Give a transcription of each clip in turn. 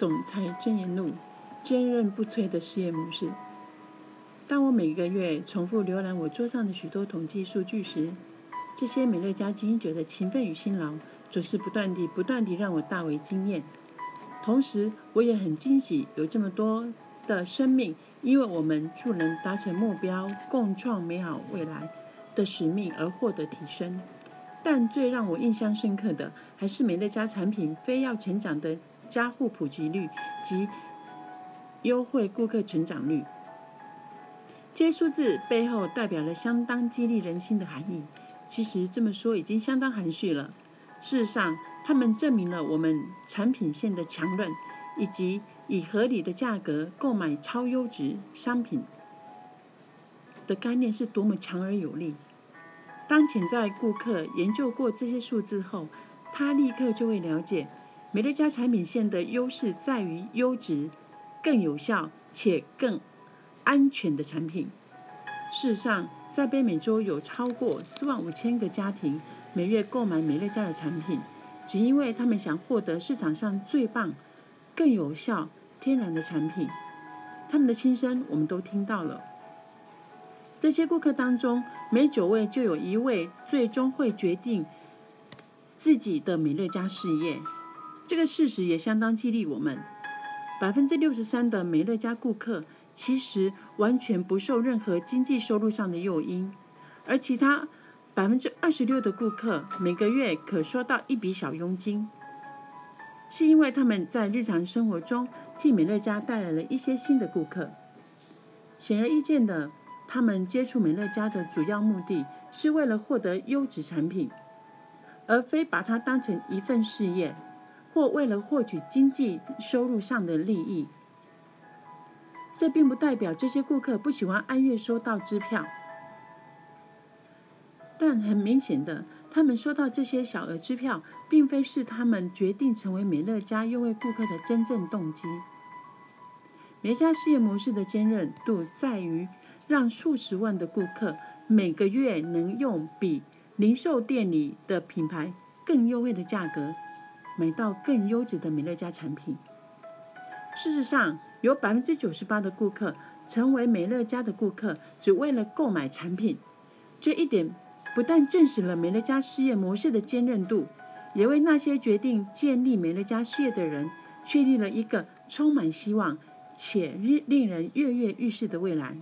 总裁箴言录：坚韧不摧的事业模式。当我每个月重复浏览我桌上的许多统计数据时，这些美乐家经营者的勤奋与辛劳，总是不断地、不断地让我大为惊艳。同时，我也很惊喜，有这么多的生命，因为我们助人达成目标、共创美好未来的使命而获得提升。但最让我印象深刻的，还是美乐家产品非要成长的。加户普及率及优惠顾客成长率，这些数字背后代表了相当激励人心的含义。其实这么说已经相当含蓄了。事实上，他们证明了我们产品线的强韧，以及以合理的价格购买超优质商品的概念是多么强而有力。当潜在顾客研究过这些数字后，他立刻就会了解。美乐家产品线的优势在于优质、更有效且更安全的产品。事实上，在北美洲有超过四万五千个家庭每月购买美乐家的产品，只因为他们想获得市场上最棒、更有效、天然的产品。他们的心声我们都听到了。这些顾客当中，每九位就有一位最终会决定自己的美乐家事业。这个事实也相当激励我们。百分之六十三的美乐家顾客其实完全不受任何经济收入上的诱因，而其他百分之二十六的顾客每个月可收到一笔小佣金，是因为他们在日常生活中替美乐家带来了一些新的顾客。显而易见的，他们接触美乐家的主要目的是为了获得优质产品，而非把它当成一份事业。或为了获取经济收入上的利益，这并不代表这些顾客不喜欢按月收到支票。但很明显的，他们收到这些小额支票，并非是他们决定成为美乐家优惠顾客的真正动机。美家事业模式的坚韧度在于让数十万的顾客每个月能用比零售店里的品牌更优惠的价格。买到更优质的美乐家产品。事实上，有百分之九十八的顾客成为美乐家的顾客，只为了购买产品。这一点不但证实了美乐家事业模式的坚韧度，也为那些决定建立美乐家事业的人确立了一个充满希望且令人跃跃欲试的未来。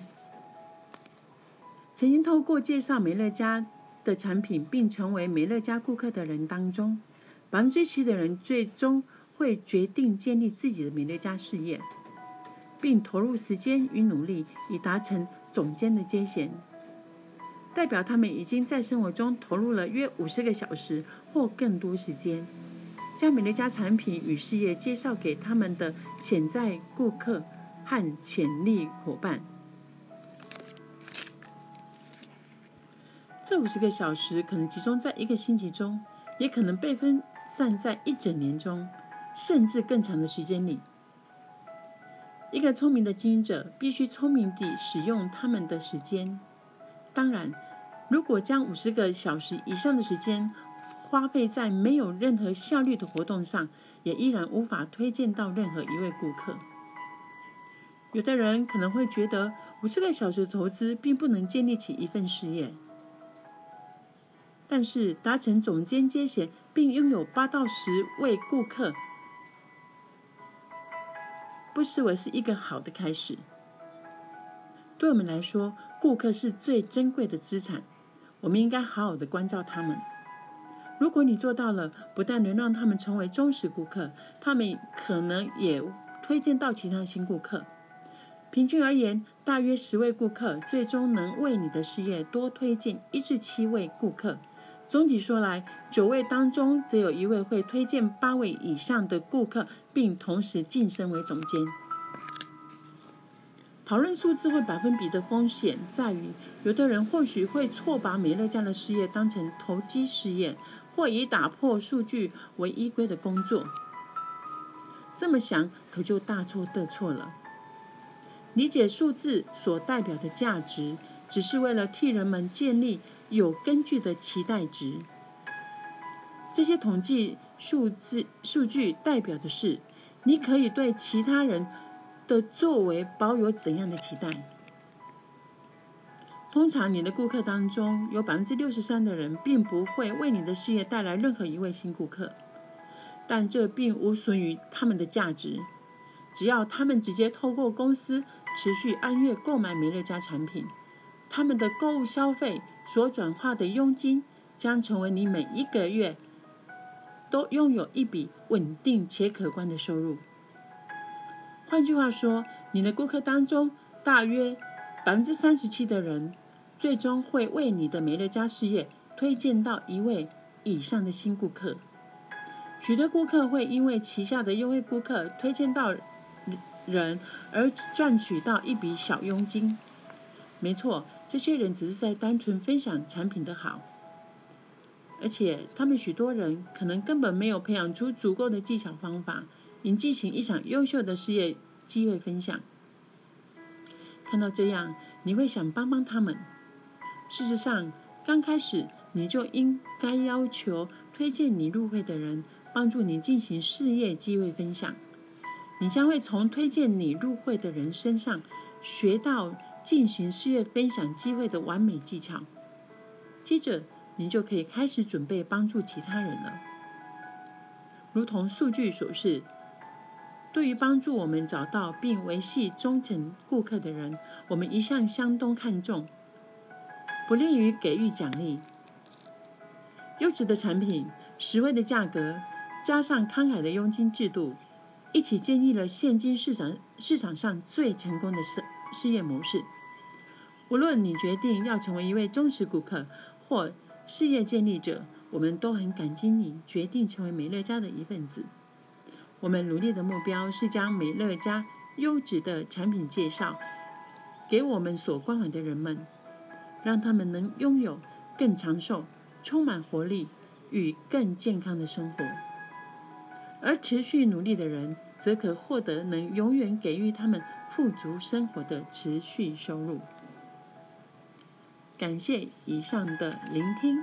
曾经透过介绍美乐家的产品并成为美乐家顾客的人当中。百分之七的人最终会决定建立自己的美乐家事业，并投入时间与努力以达成总监的阶衔，代表他们已经在生活中投入了约五十个小时或更多时间，将美乐家产品与事业介绍给他们的潜在顾客和潜力伙伴。这五十个小时可能集中在一个星期中，也可能被分。散在一整年中，甚至更长的时间里，一个聪明的经营者必须聪明地使用他们的时间。当然，如果将五十个小时以上的时间花费在没有任何效率的活动上，也依然无法推荐到任何一位顾客。有的人可能会觉得，五十个小时的投资并不能建立起一份事业。但是达成总监阶衔，并拥有八到十位顾客，不失为是一个好的开始。对我们来说，顾客是最珍贵的资产，我们应该好好的关照他们。如果你做到了，不但能让他们成为忠实顾客，他们可能也推荐到其他新顾客。平均而言，大约十位顾客最终能为你的事业多推荐一至七位顾客。总体说来，九位当中则有一位会推荐八位以上的顾客，并同时晋升为总监。讨论数字或百分比的风险在于，有的人或许会错把美乐家的事业当成投机事业，或以打破数据为依归的工作。这么想可就大错特错了。理解数字所代表的价值，只是为了替人们建立。有根据的期待值，这些统计数字数据代表的是你可以对其他人的作为保有怎样的期待？通常，你的顾客当中有百分之六十三的人并不会为你的事业带来任何一位新顾客，但这并无损于他们的价值。只要他们直接透过公司持续按月购买美乐家产品，他们的购物消费所转化的佣金将成为你每一个月都拥有一笔稳定且可观的收入。换句话说，你的顾客当中大约。百分之三十七的人最终会为你的美乐家事业推荐到一位以上的新顾客。许多顾客会因为旗下的优惠顾客推荐到人而赚取到一笔小佣金。没错，这些人只是在单纯分享产品的好，而且他们许多人可能根本没有培养出足够的技巧方法，以进行一场优秀的事业机会分享。看到这样，你会想帮帮他们。事实上，刚开始你就应该要求推荐你入会的人帮助你进行事业机会分享。你将会从推荐你入会的人身上学到进行事业分享机会的完美技巧。接着，你就可以开始准备帮助其他人了。如同数据所示。对于帮助我们找到并维系忠诚顾客的人，我们一向相当看重，不利于给予奖励。优质的产品、实惠的价格，加上慷慨的佣金制度，一起建立了现今市场市场上最成功的事事业模式。无论你决定要成为一位忠实顾客或事业建立者，我们都很感激你决定成为美乐家的一份子。我们努力的目标是将美乐家优质的产品介绍给我们所关怀的人们，让他们能拥有更长寿、充满活力与更健康的生活。而持续努力的人，则可获得能永远给予他们富足生活的持续收入。感谢以上的聆听。